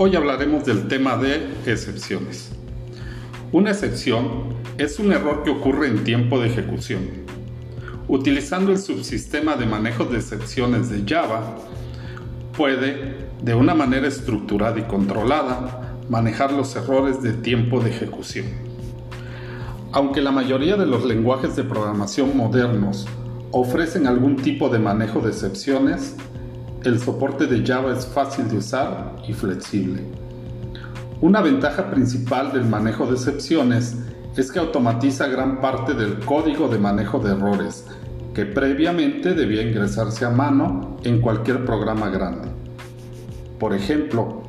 Hoy hablaremos del tema de excepciones. Una excepción es un error que ocurre en tiempo de ejecución. Utilizando el subsistema de manejo de excepciones de Java, puede, de una manera estructurada y controlada, manejar los errores de tiempo de ejecución. Aunque la mayoría de los lenguajes de programación modernos ofrecen algún tipo de manejo de excepciones, el soporte de Java es fácil de usar y flexible. Una ventaja principal del manejo de excepciones es que automatiza gran parte del código de manejo de errores que previamente debía ingresarse a mano en cualquier programa grande. Por ejemplo,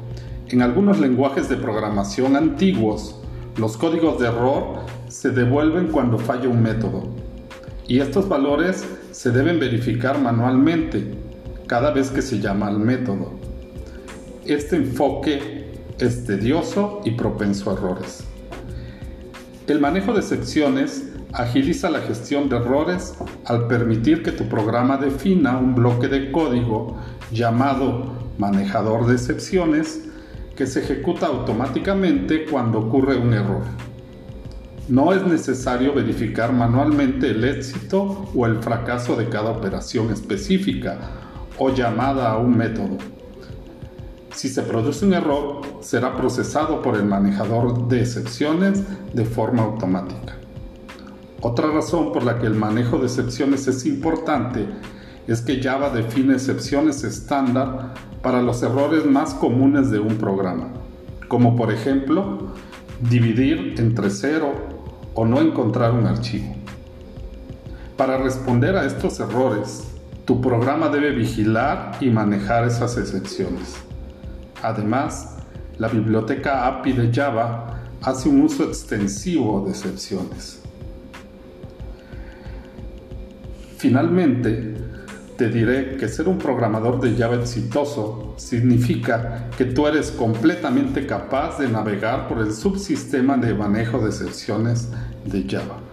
en algunos lenguajes de programación antiguos, los códigos de error se devuelven cuando falla un método y estos valores se deben verificar manualmente cada vez que se llama al método. Este enfoque es tedioso y propenso a errores. El manejo de secciones agiliza la gestión de errores al permitir que tu programa defina un bloque de código llamado manejador de excepciones que se ejecuta automáticamente cuando ocurre un error. No es necesario verificar manualmente el éxito o el fracaso de cada operación específica o llamada a un método. Si se produce un error, será procesado por el manejador de excepciones de forma automática. Otra razón por la que el manejo de excepciones es importante es que Java define excepciones estándar para los errores más comunes de un programa, como por ejemplo dividir entre cero o no encontrar un archivo. Para responder a estos errores, tu programa debe vigilar y manejar esas excepciones. Además, la biblioteca API de Java hace un uso extensivo de excepciones. Finalmente, te diré que ser un programador de Java exitoso significa que tú eres completamente capaz de navegar por el subsistema de manejo de excepciones de Java.